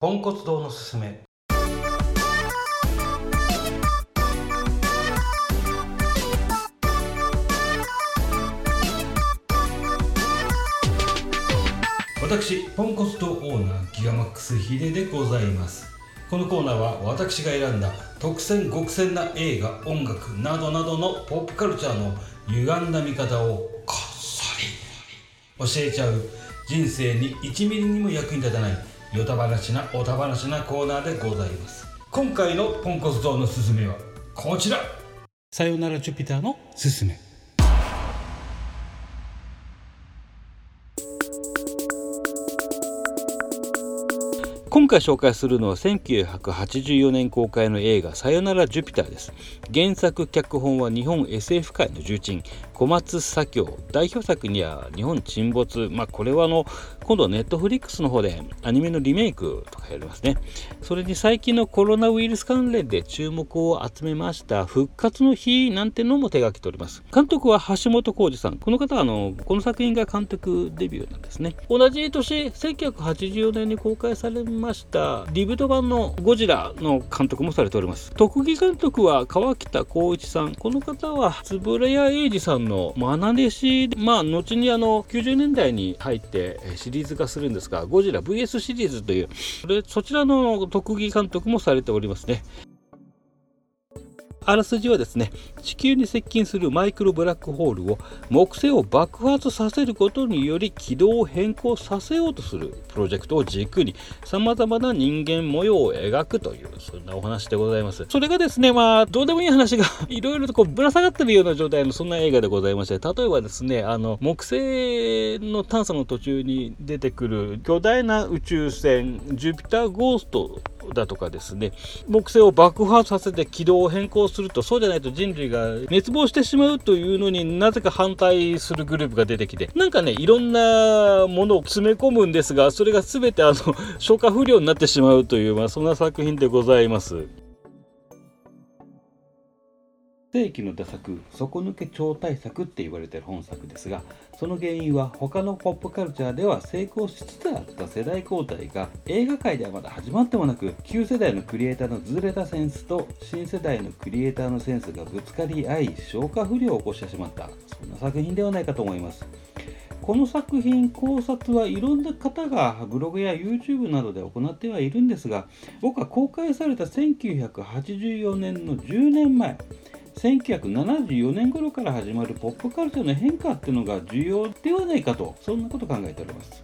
ポンコツ堂のすすめ。私ポンコツ堂オーナーギガマックスヒデでございます。このコーナーは私が選んだ特選極選な映画音楽などなどのポップカルチャーの歪んだ見方をこっそり教えちゃう人生に1ミリにも役に立たないヨタ話なおた話なコーナーでございます。今回のポンコツ堂のすすめはこちら。さよならジュピターのすすめ。今回紹介するのは1984年公開の映画「さよならジュピター」です。原作脚本は日本 SF 界の重鎮小松左京代表作には「日本沈没」まあこれはあの今度ネットフリックスの方でアニメのリメイクとかやりますね。それに最近のコロナウイルス関連で注目を集めました「復活の日」なんてのも手掛けております。監督は橋本浩二さん。この方はあのこの作品が監督デビューなんですね。同じ年1984年に公開されましたリブト版のゴジラの監督もされております。特技監督は川北浩一さん。この方は円谷英二さんの愛弟子まあ後にあの90年代に入ってシリーズ化するんですがゴジラ VS シリーズというそれそちらの特技監督もされておりますね。あらすじはですね地球に接近するマイクロブラックホールを木星を爆発させることにより軌道を変更させようとするプロジェクトを軸にさまざまな人間模様を描くというそんなお話でございます。それがですねまあどうでもいい話が いろいろとこうぶら下がってるような状態のそんな映画でございまして例えばですねあの木星の探査の途中に出てくる巨大な宇宙船ジュピターゴーストだとかですね木星を爆破させて軌道を変更するとそうじゃないと人類が滅亡してしまうというのになぜか反対するグループが出てきてなんかねいろんなものを詰め込むんですがそれが全てあの消化不良になってしまうという、まあ、そんな作品でございます。世紀の打作底抜け超大作って言われてる本作ですがその原因は他のポップカルチャーでは成功しつつあった世代交代が映画界ではまだ始まってもなく旧世代のクリエイターのずれたセンスと新世代のクリエイターのセンスがぶつかり合い消化不良を起こしてしまった。そんな作品ではないかと思います。この作品考察はいろんな方がブログや YouTube などで行ってはいるんですが僕は公開された1984年の10年前1974年頃から始まるポップカルチャーの変化っていうのが重要ではないかとそんなこと考えております。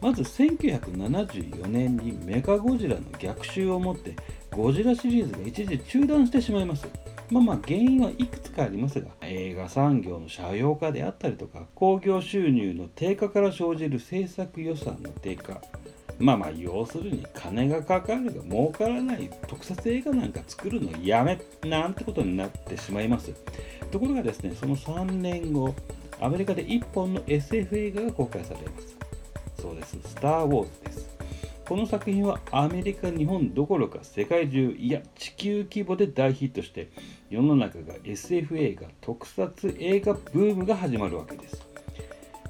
まず1974年にメカゴジラの逆襲をもってゴジラシリーズが一時中断してしまいます。まあまあ原因はいくつかありますが映画産業の斜陽化であったりとか興行収入の低下から生じる制作予算の低下まあまあ要するに金がかかるが儲からない特撮映画なんか作るのやめなんてことになってしまいます。ところがですねその3年後アメリカで1本の SF 映画が公開されます。そうです。スター・ウォーズです。この作品はアメリカ日本どころか世界中いや地球規模で大ヒットして世の中が SF 映画特撮映画ブームが始まるわけです。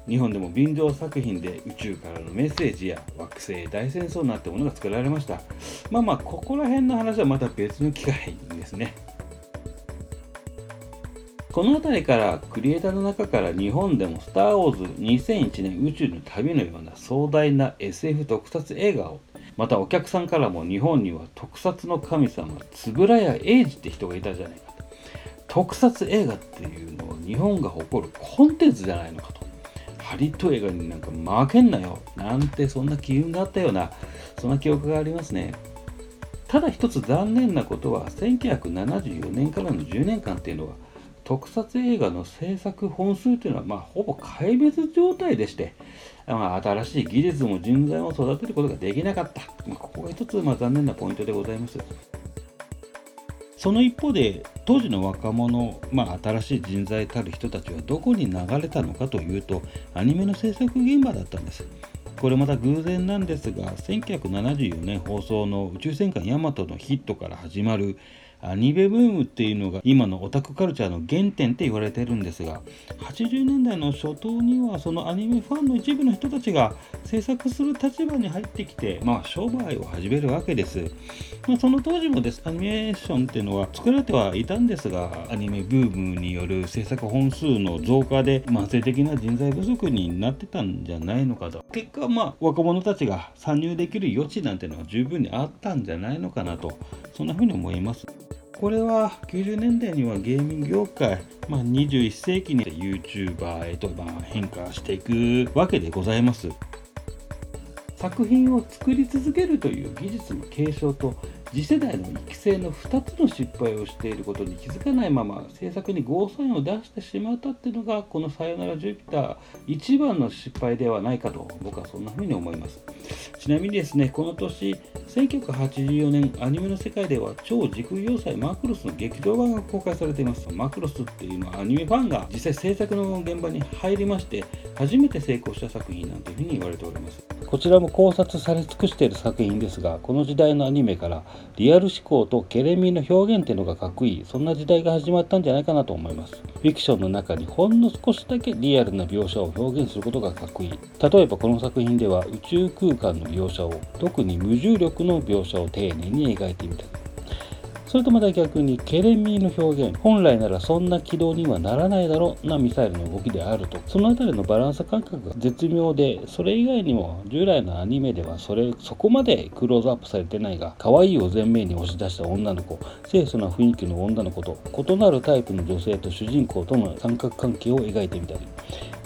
日本でも便乗作品で宇宙からのメッセージや惑星大戦争なんてものが作られました。まあまあここら辺の話はまた別の機会ですね。この辺りからクリエイターの中から日本でも「スター・ウォーズ2001年宇宙の旅」のような壮大な SF 特撮映画をまたお客さんからも日本には特撮の神様円谷英二って人がいたじゃないかと。特撮映画っていうのは日本が誇るコンテンツじゃないのかと。ハリッド映画になんか負けんなよ。なんてそんな機運があったようなそんな記憶がありますね。ただ一つ残念なことは1974年からの10年間っていうのは特撮映画の制作本数というのは、まあ、ほぼ壊滅状態でして、まあ、新しい技術も人材も育てることができなかった、まあ、ここが一つ、まあ、残念なポイントでございます。その一方で当時の若者、まあ、新しい人材たる人たちはどこに流れたのかというとアニメの制作現場だったんです。これまた偶然なんですが1974年放送の「宇宙戦艦ヤマト」のヒットから始まるアニメブームっていうのが今のオタクカルチャーの原点って言われてるんですが80年代の初頭にはそのアニメファンの一部の人たちが制作する立場に入ってきて、まあ、商売を始めるわけです、まあ、その当時もです。アニメーションっていうのは作られてはいたんですがアニメブームによる制作本数の増加で慢性的な人材不足になってたんじゃないのかと。結果まあ若者たちが参入できる余地なんてのは十分にあったんじゃないのかなとそんな風に思います。これは90年代にはゲーミング業界、まあ、21世紀に YouTuber へとま変化していくわけでございます。作品を作り続けるという技術の継承と次世代の育成の2つの失敗をしていることに気づかないまま制作にゴーサインを出してしまったっていうのがこの「さよならジュピター」一番の失敗ではないかと僕はそんな風に思います。ちなみにですねこの年1984年アニメの世界では超時空要塞マクロスの劇場版が公開されています。マクロスっていうのはアニメファンが実際制作の現場に入りまして初めて成功した作品なんていうふうに言われております。こちらも考察され尽くしている作品ですがこの時代のアニメからリアル思考とケレミーの表現っていうのがかっこいい。そんな時代が始まったんじゃないかなと思います。フィクションの中にほんの少しだけリアルな描写を表現することがかっこいい。例えばこの作品では宇宙空間の描写を特に無重力の描写を丁寧に描いてみた。それとまた逆にケレミーの表現本来ならそんな軌道にはならないだろうなミサイルの動きであると。その辺りのバランス感覚が絶妙でそれ以外にも従来のアニメではそれそこまでクローズアップされてないが可愛いを前面に押し出した女の子清楚な雰囲気の女の子と異なるタイプの女性と主人公との三角関係を描いてみたり。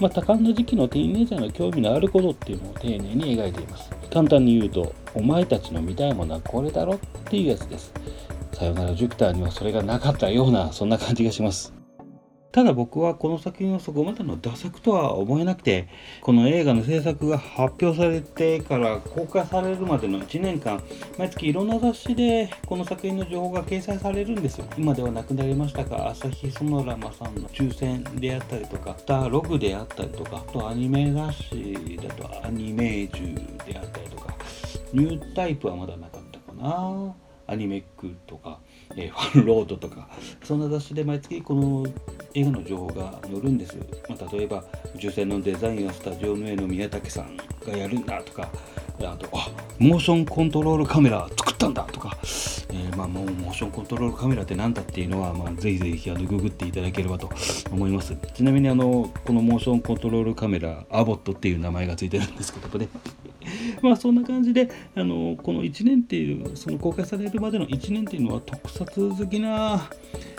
まあ、多感な時期のティーンエイジャーの興味のあることっていうのを丁寧に描いています。簡単に言うとお前たちの見たいものはこれだろっていうやつです。さよならジュピターにはそれがなかったようなそんな感じがします。ただ僕はこの作品はそこまでのダ作とは思えなくてこの映画の制作が発表されてから公開されるまでの1年間毎月いろんな雑誌でこの作品の情報が掲載されるんですよ。今ではなくなりましたが朝日ソノラマさんの抽選であったりとかスターログであったりとかあとアニメ雑誌だとアニメージュであったりとかニュータイプはまだなかったかな。アニメックとか、えー、ファンロードとかそんな雑誌で毎月この映画の情報が載るんです、まあ、例えば宇宙船のデザインをスタジオの上の宮武さんがやるんだとかあとあモーションコントロールカメラ作ったんだとか、えー、まあ、もうモーションコントロールカメラって何だっていうのは、まあ、ぜひぜひあのググっていただければと思います。ちなみにあのこのモーションコントロールカメラアボットっていう名前がついてるんですけどね。まあそんな感じであのこの1年っていうその公開されるまでの1年っていうのは特撮好きな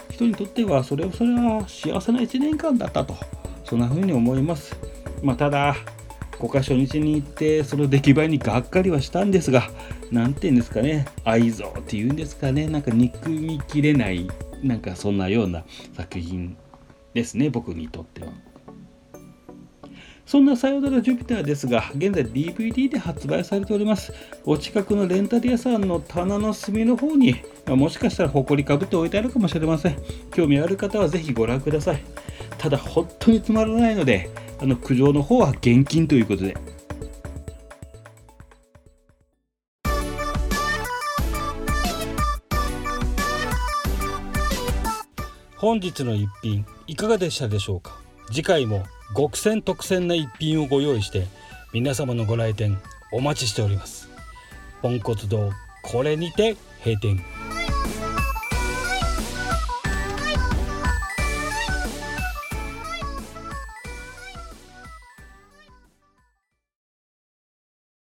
人にとってはそれをそれは幸せな1年間だったと。そんな風に思います。まあただ公開初日に行ってその出来栄えにがっかりはしたんですが何て言うんですかね。愛憎っていうんですかね。なんか憎みきれないなんかそんなような作品ですね僕にとっては。そんなさよならジュピターですが、現在 DVD で発売されております。お近くのレンタル屋さんの棚の隅の方に、もしかしたら埃かぶって置いてあるかもしれません。興味ある方はぜひご覧ください。ただ、本当につまらないので、あの苦情の方は現金ということで。本日の一品いかがでしたでしょうか？次回も極戦特選な一品をご用意して皆様のご来店お待ちしております。ポンコツ堂これにて閉店。